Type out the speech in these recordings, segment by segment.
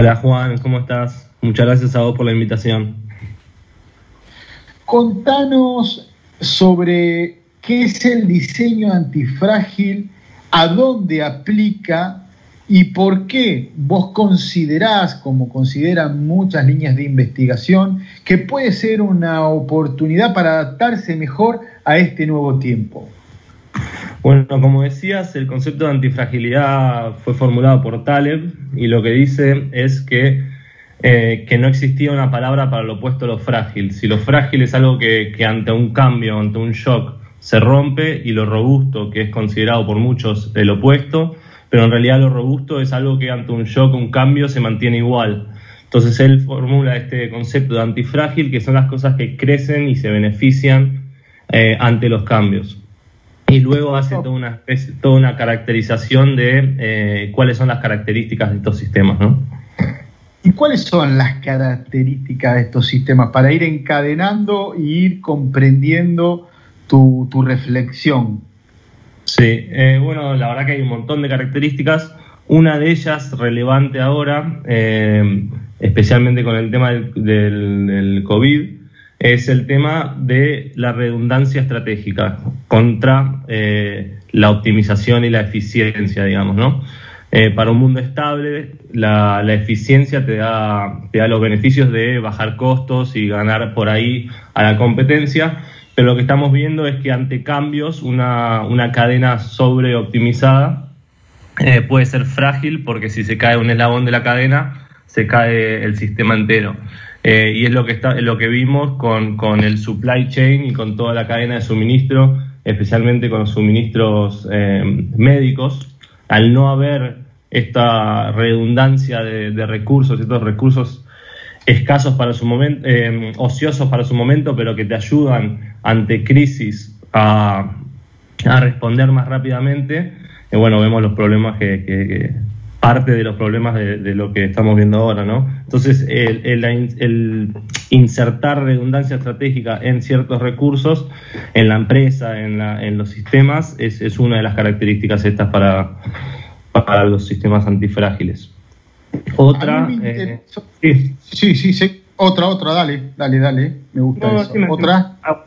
Hola Juan, ¿cómo estás? Muchas gracias a vos por la invitación. Contanos sobre qué es el diseño antifrágil, a dónde aplica y por qué vos considerás, como consideran muchas líneas de investigación, que puede ser una oportunidad para adaptarse mejor a este nuevo tiempo. Bueno, como decías, el concepto de antifragilidad fue formulado por Taleb y lo que dice es que, eh, que no existía una palabra para lo opuesto a lo frágil. Si lo frágil es algo que, que ante un cambio, ante un shock, se rompe y lo robusto, que es considerado por muchos el opuesto, pero en realidad lo robusto es algo que ante un shock, un cambio, se mantiene igual. Entonces él formula este concepto de antifrágil, que son las cosas que crecen y se benefician eh, ante los cambios y luego hace toda una, toda una caracterización de eh, cuáles son las características de estos sistemas, ¿no? ¿Y cuáles son las características de estos sistemas para ir encadenando e ir comprendiendo tu, reflexión? Sí, eh, bueno, la verdad que hay un montón de características. Una de ellas relevante ahora, eh, especialmente con el tema del, del, del COVID, es el tema de la redundancia estratégica contra eh, la optimización y la eficiencia, digamos, ¿no? Eh, para un mundo estable, la, eficiencia te da, te da los beneficios de bajar costos y ganar por ahí a la competencia, pero lo que estamos viendo es que ante cambios, una, una cadena sobreoptimizada eh, puede ser frágil porque si se cae un eslabón de la cadena, se cae el sistema entero. Eh, y es lo que, está, lo que vimos con, con, el supply chain y con toda la cadena de suministro, especialmente con los suministros eh, médicos. Al no haber esta redundancia de, recursos, estos recursos escasos para su momento, eh, ociosos para su momento, pero que te ayudan ante crisis a, a responder más rápidamente, bueno, vemos los problemas que, parte de los problemas de, lo que estamos viendo ahora, ¿no? Entonces, el, insertar redundancia estratégica en ciertos recursos, en la empresa, en, los sistemas, es, una de las características estas para, para los sistemas antifrágiles. Otra... Eh, sí. sí, sí, Otra, otra, dale, dale, dale, me gusta eso. otra. Ah,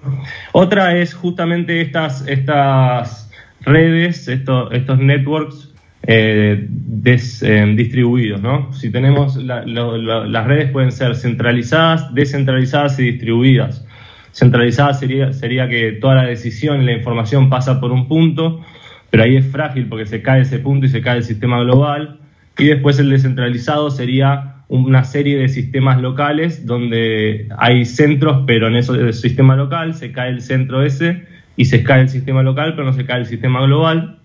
otra es justamente estas, estas redes, estos, estos networks eh, eh, distribuidos. ¿no? Si tenemos las redes pueden ser centralizadas, descentralizadas y distribuidas. Centralizadas sería, sería que toda la decisión y la información pasa por un punto, pero ahí es frágil porque se cae ese punto y se cae el sistema global. Y después el descentralizado sería una serie de sistemas locales donde hay centros, pero en ese sistema local se cae el centro ese y se cae el sistema local, pero no se cae el sistema global.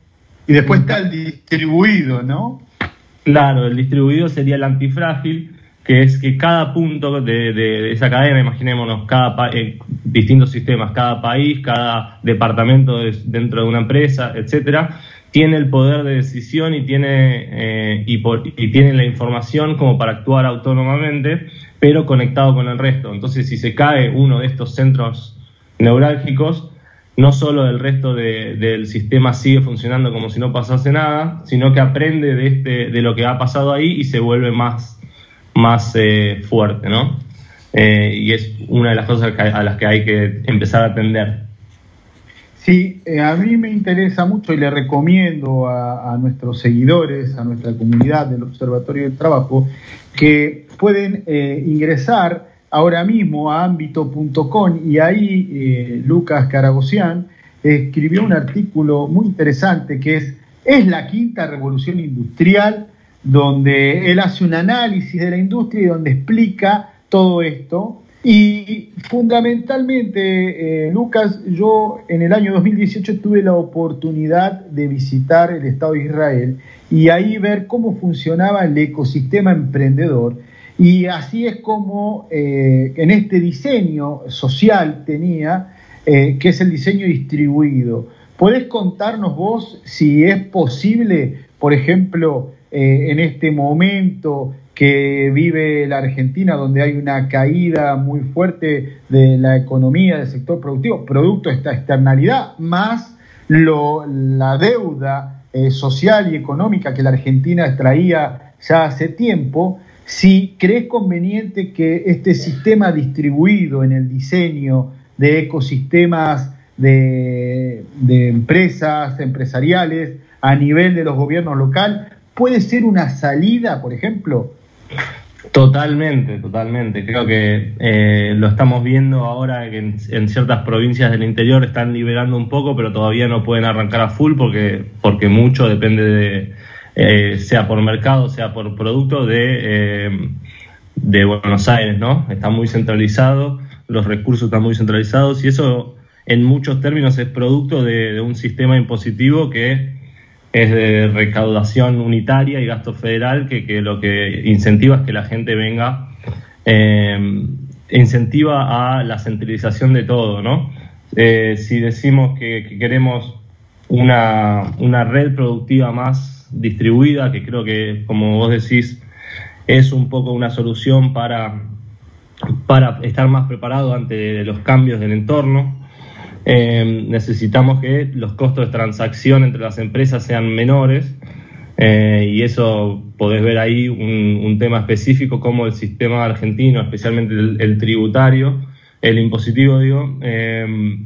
Y después está el distribuido, ¿no? Claro, el distribuido sería el antifrágil, que es que cada punto de, esa cadena, imaginémonos, cada eh, distintos sistemas, cada país, cada departamento dentro de una empresa, etcétera, tiene el poder de decisión y tiene, eh, y, y tiene la información como para actuar autónomamente, pero conectado con el resto. Entonces, si se cae uno de estos centros neurálgicos, no solo el resto del sistema sigue funcionando como si no pasase nada, sino que aprende de, este, de lo que ha pasado ahí y se vuelve más, más eh, fuerte, ¿no? Eh, y es una de las cosas a las que hay que empezar a atender. Sí, eh, a mí me interesa mucho y le recomiendo a, a, nuestros seguidores, a nuestra comunidad del Observatorio del Trabajo, que pueden ingresar ahora mismo a ámbito.com y ahí eh, Lucas Caragosian escribió un artículo muy interesante que es ¿Es la quinta revolución industrial? donde él hace un análisis de la industria y donde explica todo esto. Y fundamentalmente, eh, Lucas, yo en el año 2018 tuve la oportunidad de visitar el Estado de Israel y ahí ver cómo funcionaba el ecosistema emprendedor y así es como eh, en este diseño social tenía, eh, que es el diseño distribuido. ¿Puedes contarnos vos si es posible, por ejemplo, eh, en este momento que vive la Argentina, donde hay una caída muy fuerte de la economía, del sector productivo, producto de esta externalidad, más lo, la deuda social y económica que la Argentina extraía ya hace tiempo, si crees conveniente que este sistema distribuido en el diseño de ecosistemas de, de empresas empresariales a nivel de los gobiernos local puede ser una salida, por ejemplo? Totalmente, totalmente. Creo que eh, lo estamos viendo ahora que en, ciertas provincias del interior están liberando un poco, pero todavía no pueden arrancar a full porque, porque mucho depende de, eh, sea por mercado, sea por producto, de, eh, de Buenos Aires, ¿no? Está muy centralizado, los recursos están muy centralizados y eso en muchos términos es producto de un sistema impositivo que es de recaudación unitaria y gasto federal que, lo que incentiva es que la gente venga, eh, incentiva a la centralización de todo, ¿no? Eh, si decimos que, queremos una, una, red productiva más distribuida, que creo que, como vos decís, es un poco una solución para, para estar más preparado ante los cambios del entorno, eh, necesitamos que los costos de transacción entre las empresas sean menores eh, y eso podés ver ahí un, tema específico como el sistema argentino, especialmente el, tributario, el impositivo, digo, eh,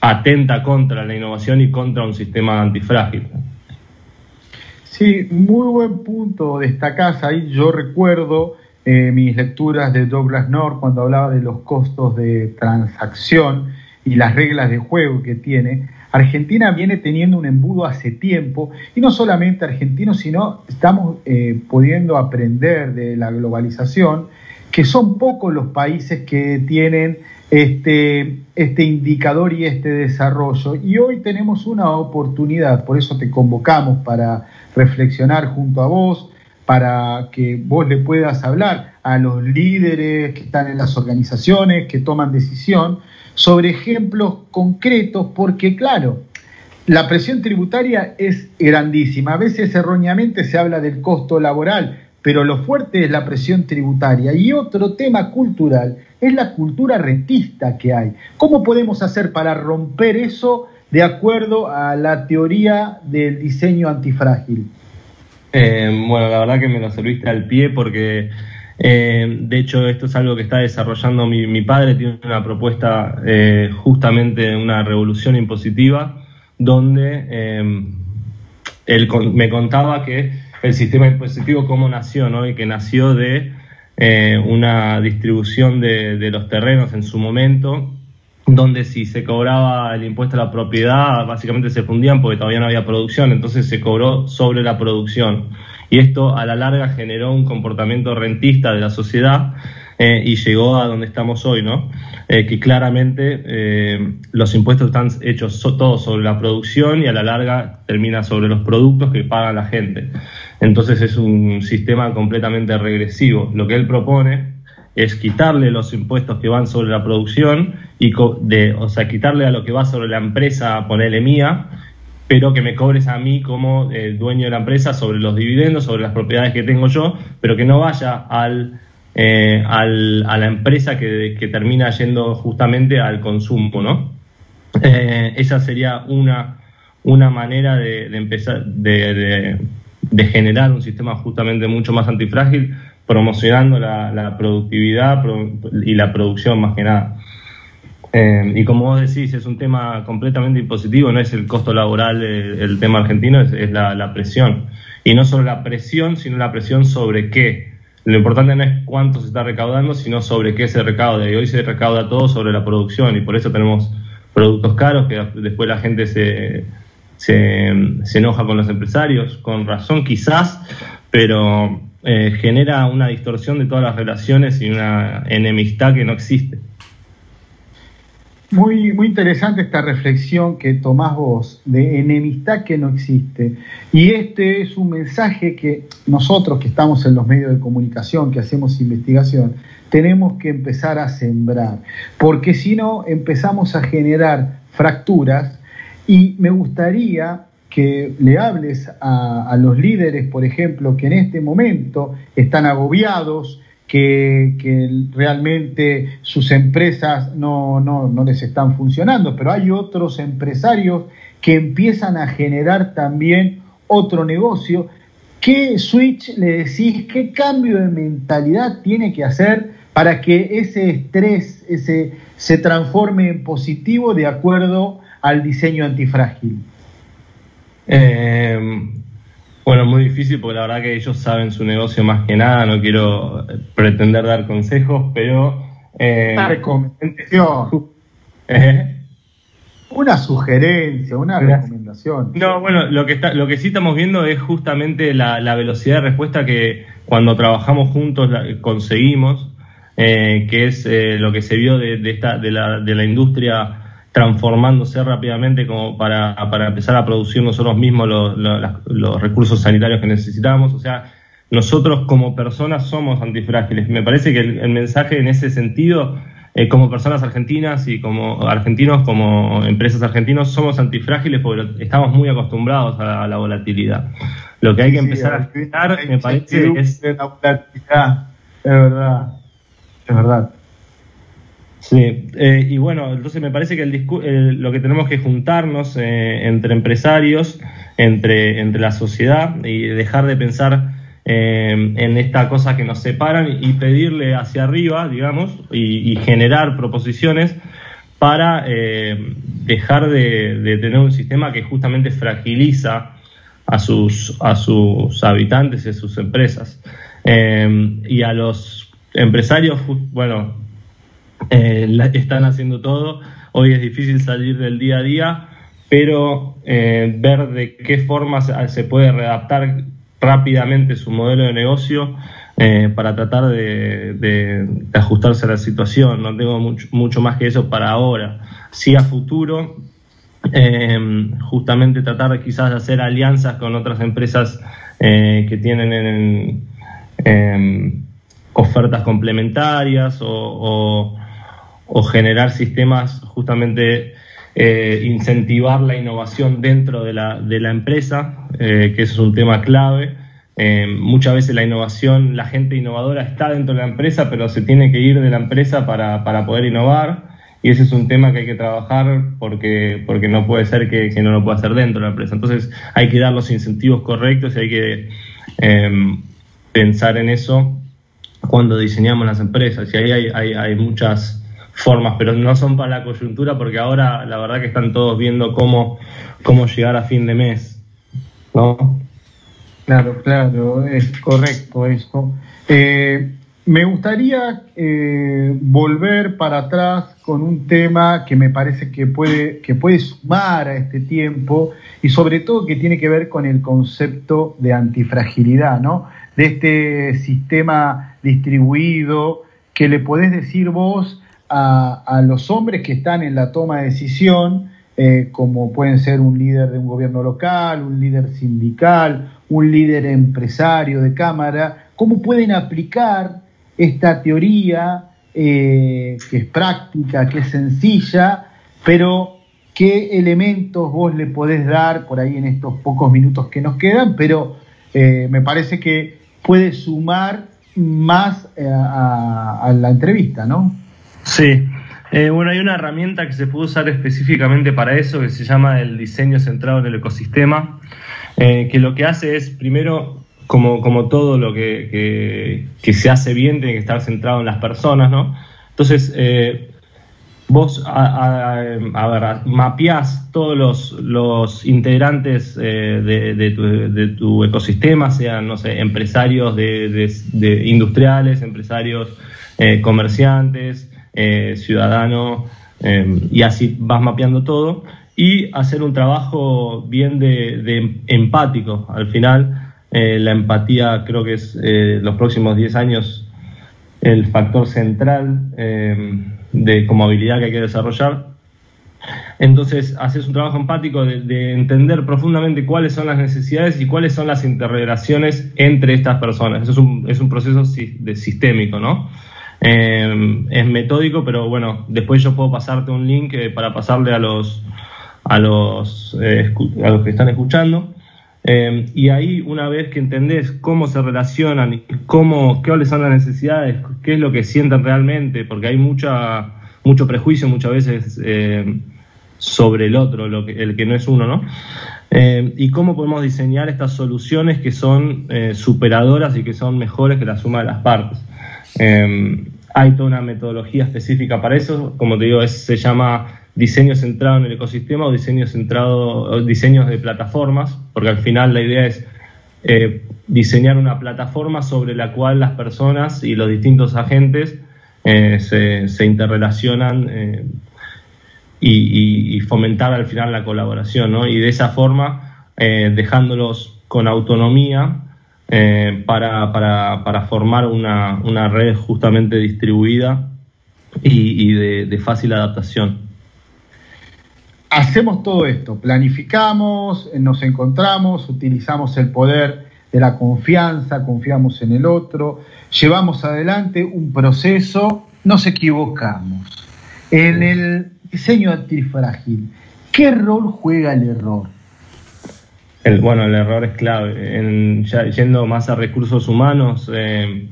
atenta contra la innovación y contra un sistema antifrágil. Sí, muy buen punto destacás ahí. Yo recuerdo mis lecturas de Douglas North cuando hablaba de los costos de transacción y las reglas de juego que tiene, Argentina viene teniendo un embudo hace tiempo, y no solamente argentinos, sino estamos eh, pudiendo aprender de la globalización, que son pocos los países que tienen este, este indicador y este desarrollo. Y hoy tenemos una oportunidad, por eso te convocamos para reflexionar junto a vos, para que vos le puedas hablar a los líderes que están en las organizaciones, que toman decisión, sobre ejemplos concretos, porque claro, la presión tributaria es grandísima. A veces erróneamente se habla del costo laboral, pero lo fuerte es la presión tributaria. Y otro tema cultural es la cultura rentista que hay. ¿Cómo podemos hacer para romper eso de acuerdo a la teoría del diseño antifrágil? Eh, bueno, la verdad que me lo serviste al pie porque eh, de hecho, esto es algo que está desarrollando mi, padre, tiene una propuesta eh, justamente una revolución impositiva, donde eh, él me contaba que el sistema impositivo cómo nació, ¿no? y que nació de una distribución de los terrenos en su momento, donde si se cobraba el impuesto a la propiedad, básicamente se fundían porque todavía no había producción, entonces se cobró sobre la producción y esto a la larga generó un comportamiento rentista de la sociedad eh, y llegó a donde estamos hoy, ¿no? Eh, que claramente eh, los impuestos están hechos todos sobre la producción y a la larga termina sobre los productos que paga la gente. Entonces es un sistema completamente regresivo. Lo que él propone es quitarle los impuestos que van sobre la producción y de, o sea, quitarle a lo que va sobre la empresa, ponerle mía, pero que me cobres a mí como eh, dueño de la empresa sobre los dividendos, sobre las propiedades que tengo yo, pero que no vaya al, eh, al a la empresa que, que, termina yendo justamente al consumo, ¿no? Eh, esa sería una, una manera de, empezar, de, de, generar un sistema justamente mucho más antifrágil, promocionando la, la productividad y la producción más que nada. Eh, y como vos decís, es un tema completamente impositivo, no es el costo laboral el, tema argentino, es, la, presión. Y no solo la presión, sino la presión sobre qué. Lo importante no es cuánto se está recaudando, sino sobre qué se recauda. Y hoy se recauda todo sobre la producción y por eso tenemos productos caros que después la gente se, se, enoja con los empresarios, con razón quizás, pero eh, genera una distorsión de todas las relaciones y una enemistad que no existe. Muy, muy interesante esta reflexión que tomás vos de enemistad que no existe. Y este es un mensaje que nosotros que estamos en los medios de comunicación, que hacemos investigación, tenemos que empezar a sembrar. Porque si no, empezamos a generar fracturas y me gustaría que le hables a, los líderes, por ejemplo, que en este momento están agobiados, que, realmente sus empresas no, no, no les están funcionando, pero hay otros empresarios que empiezan a generar también otro negocio ¿qué switch le decís, qué cambio de mentalidad tiene que hacer para que ese estrés ese, se transforme en positivo de acuerdo al diseño antifrágil? Eh, bueno, muy difícil porque la verdad que ellos saben su negocio más que nada, no quiero pretender dar consejos, pero... Eh, recomendación. ¿Eh? Una sugerencia, una recomendación. No, bueno, lo que, está, lo que sí estamos viendo es justamente la, velocidad de respuesta que cuando trabajamos juntos conseguimos, eh, que es eh, lo que se vio de, esta, de, la, de la industria transformándose rápidamente como para, para empezar a producir nosotros mismos los, los, recursos sanitarios que necesitamos. O sea, nosotros como personas somos antifrágiles. Me parece que el, mensaje en ese sentido, eh, como personas argentinas y como argentinos, como empresas argentinos, somos antifrágiles porque estamos muy acostumbrados a, la volatilidad. Lo que hay que empezar a explicar, me parece, es... La volatilidad, es verdad, es verdad. Sí, eh, y bueno, entonces me parece que el lo que tenemos que juntarnos eh, entre empresarios, entre, entre la sociedad y dejar de pensar eh, en esta cosa que nos separan y pedirle hacia arriba, digamos, y, generar proposiciones para dejar de, tener un sistema que justamente fragiliza a sus, a sus habitantes y a sus empresas. y a los empresarios, bueno, eh, están haciendo todo. Hoy es difícil salir del día a día, pero eh, ver de qué forma se, puede readaptar rápidamente su modelo de negocio eh, para tratar de, ajustarse a la situación. No tengo mucho, más que eso para ahora. Sí a futuro, justamente tratar quizás de hacer alianzas con otras empresas que tienen ofertas complementarias o o generar sistemas justamente eh, incentivar la innovación dentro de la, de la empresa, eh, que es un tema clave. Eh, muchas veces la innovación, la gente innovadora está dentro de la empresa, pero se tiene que ir de la empresa para, para poder innovar. Y ese es un tema que hay que trabajar porque, porque no puede ser que, que no lo pueda hacer dentro de la empresa. Entonces hay que dar los incentivos correctos y hay que pensar en eso cuando diseñamos las empresas. Y ahí hay, hay muchas formas, pero no son para la coyuntura porque ahora la verdad que están todos viendo cómo, cómo llegar a fin de mes, ¿no? Claro, claro, es correcto eso. Eh, me gustaría eh, volver para atrás con un tema que me parece que puede, que puede sumar a este tiempo y sobre todo que tiene que ver con el concepto de antifragilidad, ¿no? De este sistema distribuido que le podés decir vos a, los hombres que están en la toma de decisión, eh, como pueden ser un líder de un gobierno local, un líder sindical, un líder empresario de cámara, cómo pueden aplicar esta teoría eh, que es práctica, que es sencilla, pero qué elementos vos le podés dar por ahí en estos pocos minutos que nos quedan, pero eh, me parece que puede sumar más a la entrevista, ¿no? Sí. Eh, bueno, hay una herramienta que se puede usar específicamente para eso que se llama el diseño centrado en el ecosistema, eh, que lo que hace es, primero, como, como todo lo que, se hace bien, tiene que estar centrado en las personas, ¿no? Entonces, eh, vos a, mapeás todos los, los integrantes de, tu, ecosistema, sean, no sé, empresarios de, industriales, empresarios comerciantes, eh, ciudadano, em, y así vas mapeando todo, y hacer un trabajo bien de, empático. Al final, eh, la empatía creo que es eh, los próximos 10 años el factor central em, de como habilidad que hay que desarrollar. Entonces, haces un trabajo empático de, entender profundamente cuáles son las necesidades y cuáles son las interrelaciones entre estas personas. Eso es un, es un proceso de sistémico, ¿no? Eh, es metódico, pero bueno, después yo puedo pasarte un link eh, para pasarle a los a los, eh, a los que están escuchando. y ahí, una vez que entendés cómo se relacionan, cómo, cuáles son las necesidades, qué es lo que sienten realmente, porque hay mucha, mucho prejuicio muchas veces sobre el otro, lo que, el que no es uno, ¿no? Y cómo podemos diseñar estas soluciones que son eh, superadoras y que son mejores que la suma de las partes. Hay toda una metodología específica para eso, como te digo, se llama diseño centrado en el ecosistema o diseño centrado, diseños de plataformas, porque al final la idea es diseñar una plataforma sobre la cual las personas y los distintos agentes se, se, interrelacionan y, fomentar al final la colaboración, ¿no? Y de esa forma, eh, dejándolos con autonomía eh, para, para, para, formar una, una, red justamente distribuida y, de, fácil adaptación. Hacemos todo esto, planificamos, nos encontramos, utilizamos el poder de la confianza, confiamos en el otro, llevamos adelante un proceso, nos equivocamos. En el diseño antifrágil, ¿qué rol juega el error? El, bueno, el error es clave. En, yendo más a recursos humanos, eh,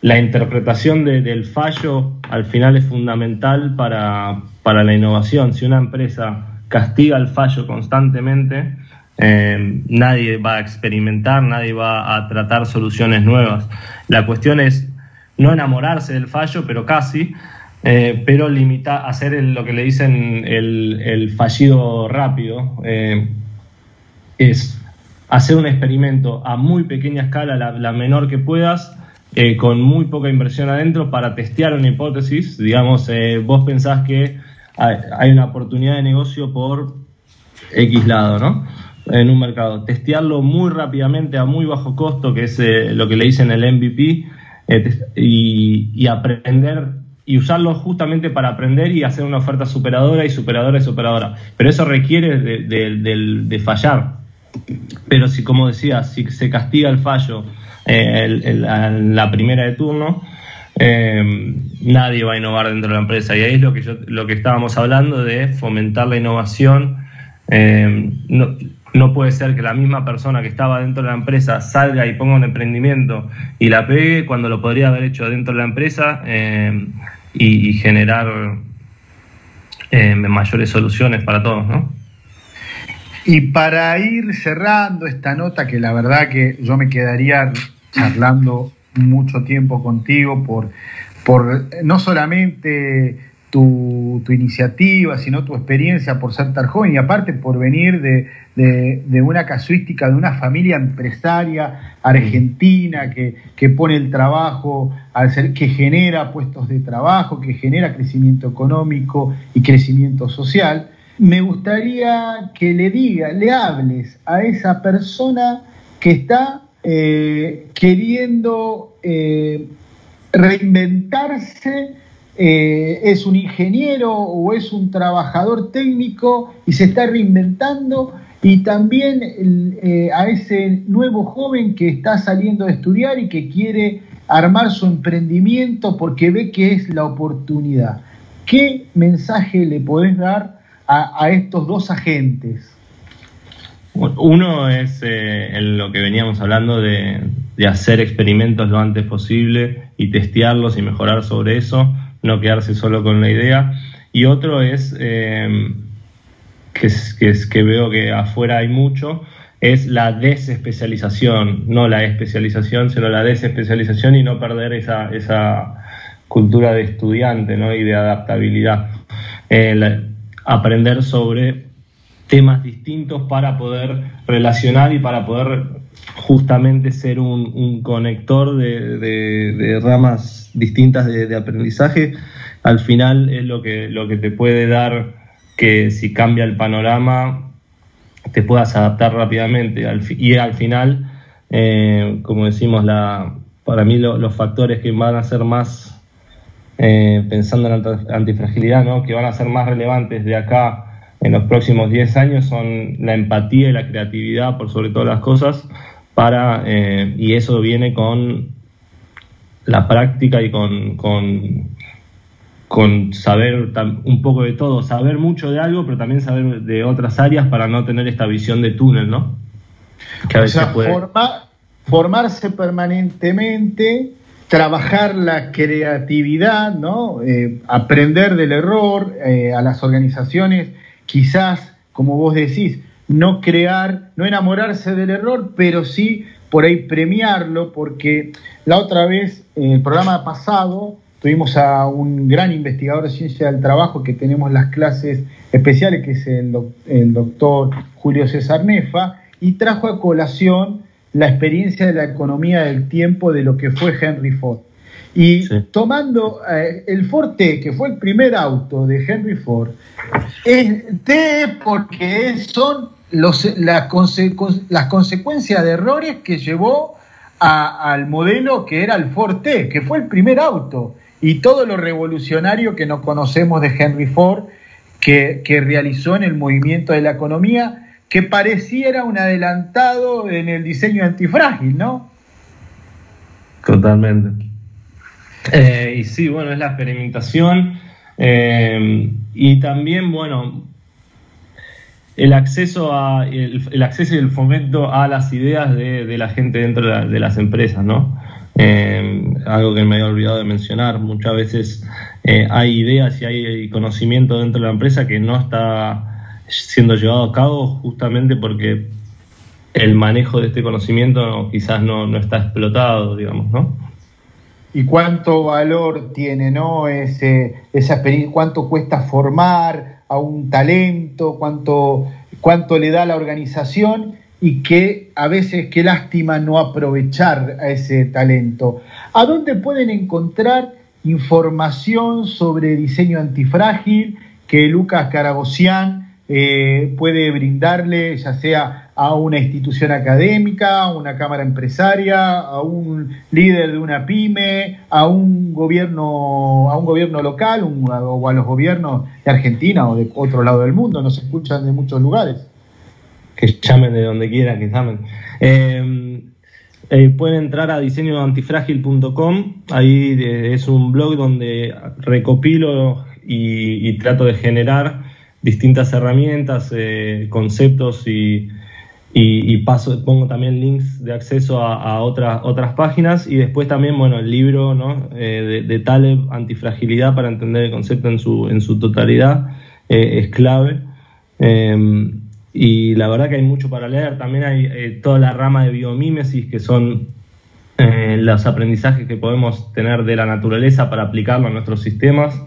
la interpretación del fallo al final es fundamental para, la innovación. Si una empresa castiga el fallo constantemente, eh, nadie va a experimentar, nadie va a tratar soluciones nuevas. La cuestión es no enamorarse del fallo, pero casi, eh, pero limita, hacer lo que le dicen el, fallido rápido, es hacer un experimento a muy pequeña escala, la, menor que puedas, eh, con muy poca inversión adentro para testear una hipótesis. Digamos, vos pensás que hay, una oportunidad de negocio por X lado, ¿no? En un mercado. Testearlo muy rápidamente a muy bajo costo, que es lo que le dicen el MVP, y, y aprender y usarlo justamente para aprender y hacer una oferta superadora y superadora y superadora. Pero eso requiere de, fallar. Pero si, como decía, si se castiga el fallo en eh, la primera de turno, eh, nadie va a innovar dentro de la empresa. Y ahí es lo que, yo, lo que estábamos hablando de fomentar la innovación. Eh, no, no puede ser que la misma persona que estaba dentro de la empresa salga y ponga un emprendimiento y la pegue cuando lo podría haber hecho dentro de la empresa y, generar mayores soluciones para todos, ¿no? Y para ir cerrando esta nota, que la verdad que yo me quedaría charlando mucho tiempo contigo por, por no solamente tu, iniciativa, sino tu experiencia por ser tan joven y aparte por venir de, una casuística de una familia empresaria argentina que, pone el trabajo, al ser, que genera puestos de trabajo, que genera crecimiento económico y crecimiento social. Me gustaría que le diga, le hables a esa persona que está eh, queriendo eh, reinventarse eh, es un ingeniero o es un trabajador técnico y se está reinventando y también a ese nuevo joven que está saliendo de estudiar y que quiere armar su emprendimiento porque ve que es la oportunidad. ¿Qué mensaje le podés dar a, estos dos agentes? Uno es eh, lo que veníamos hablando de, hacer experimentos lo antes posible y testearlos y mejorar sobre eso no quedarse solo con la idea. Y otro es, que, es, que, es, que veo que afuera hay mucho, es la desespecialización, no la especialización, sino la desespecialización y no perder esa, esa cultura de estudiante ¿no? y de adaptabilidad. Eh, aprender sobre temas distintos para poder relacionar y para poder justamente ser un, conector de, ramas distintas de, aprendizaje, al final es lo que, lo que te puede dar que si cambia el panorama te puedas adaptar rápidamente. y al final, eh, como decimos, la, para mí los factores que van a ser más, eh, pensando en la antifragilidad, ¿no? que van a ser más relevantes de acá en los próximos 10 años son la empatía y la creatividad por sobre todas las cosas para eh, y eso viene con la práctica y con, con, saber un poco de todo, saber mucho de algo, pero también saber de otras áreas para no tener esta visión de túnel, ¿no? Que a veces puede... formarse permanentemente, trabajar la creatividad, ¿no? Eh, aprender del error, eh, a las organizaciones quizás, como vos decís, no crear, no enamorarse del error, pero sí por ahí premiarlo, porque la otra vez, en el programa pasado, tuvimos a un gran investigador de ciencia del trabajo que tenemos las clases especiales, que es el, doctor Julio César Nefa, y trajo a colación la experiencia de la economía del tiempo de lo que fue Henry Ford. Y tomando eh, el Ford T, que fue el primer auto de Henry Ford, es T porque son los, las consecuencias de errores que llevó al modelo que era el Ford T, que fue el primer auto, y todo lo revolucionario que nos conocemos de Henry Ford, que, que realizó en el movimiento de la economía, que pareciera un adelantado en el diseño antifrágil, ¿no? Totalmente. Eh, y sí, bueno, es la experimentación eh, y también, bueno, el acceso a el, acceso y el fomento a las ideas de, la gente dentro de, las empresas, ¿no? Eh, algo que me había olvidado de mencionar, muchas veces hay ideas y hay conocimiento dentro de la empresa que no está siendo llevado a cabo justamente porque el manejo de este conocimiento quizás no, no está explotado, digamos, ¿no? y cuánto valor tiene, ¿no? Ese, esa experiencia, cuánto cuesta formar a un talento, cuánto, cuánto le da la organización y que a veces qué lástima no aprovechar a ese talento. ¿A dónde pueden encontrar información sobre diseño antifrágil que Lucas Caragosian eh, puede brindarle, ya sea a una institución académica, a una cámara empresaria, a un líder de una pyme, a un gobierno, a un gobierno local o a los gobiernos de Argentina o de otro lado del mundo, nos escuchan de muchos lugares. Que llamen de donde quieran, que llamen. Eh, eh, pueden entrar a diseñoantifrágil.com, ahí es un blog donde recopilo y, trato de generar distintas herramientas, eh, conceptos y, y, paso, pongo también links de acceso a, otras, otras páginas y después también, bueno, el libro eh, de, de, Taleb, Antifragilidad, para entender el concepto en su, en su totalidad, eh, es clave. Em, y la verdad que hay mucho para leer. También hay eh, toda la rama de biomímesis, que son los aprendizajes que podemos tener de la naturaleza para aplicarlo a nuestros sistemas,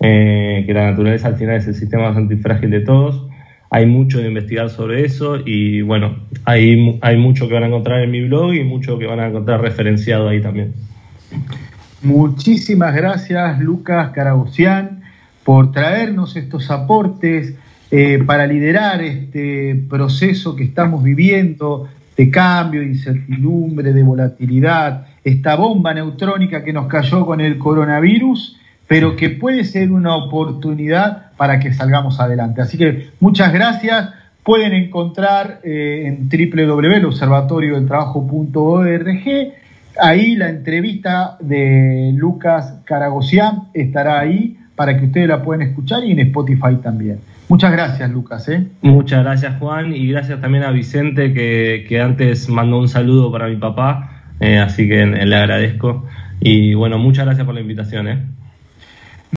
que la naturaleza al final es el sistema más antifrágil de todos hay mucho de investigar sobre eso y bueno, hay, hay mucho que van a encontrar en mi blog y mucho que van a encontrar referenciado ahí también. Muchísimas gracias Lucas Carabucián por traernos estos aportes eh, para liderar este proceso que estamos viviendo de cambio, de incertidumbre, de volatilidad, esta bomba neutrónica que nos cayó con el coronavirus pero que puede ser una oportunidad para que salgamos adelante. Así que muchas gracias. Pueden encontrar eh, en www.observatoriodeltrabajo.org. Ahí la entrevista de Lucas Caragosian estará ahí para que ustedes la puedan escuchar y en Spotify también. Muchas gracias, Lucas. ¿eh? Muchas gracias, Juan, y gracias también a Vicente, que, antes mandó un saludo para mi papá, eh, así que le agradezco. Y bueno, muchas gracias por la invitación. ¿eh?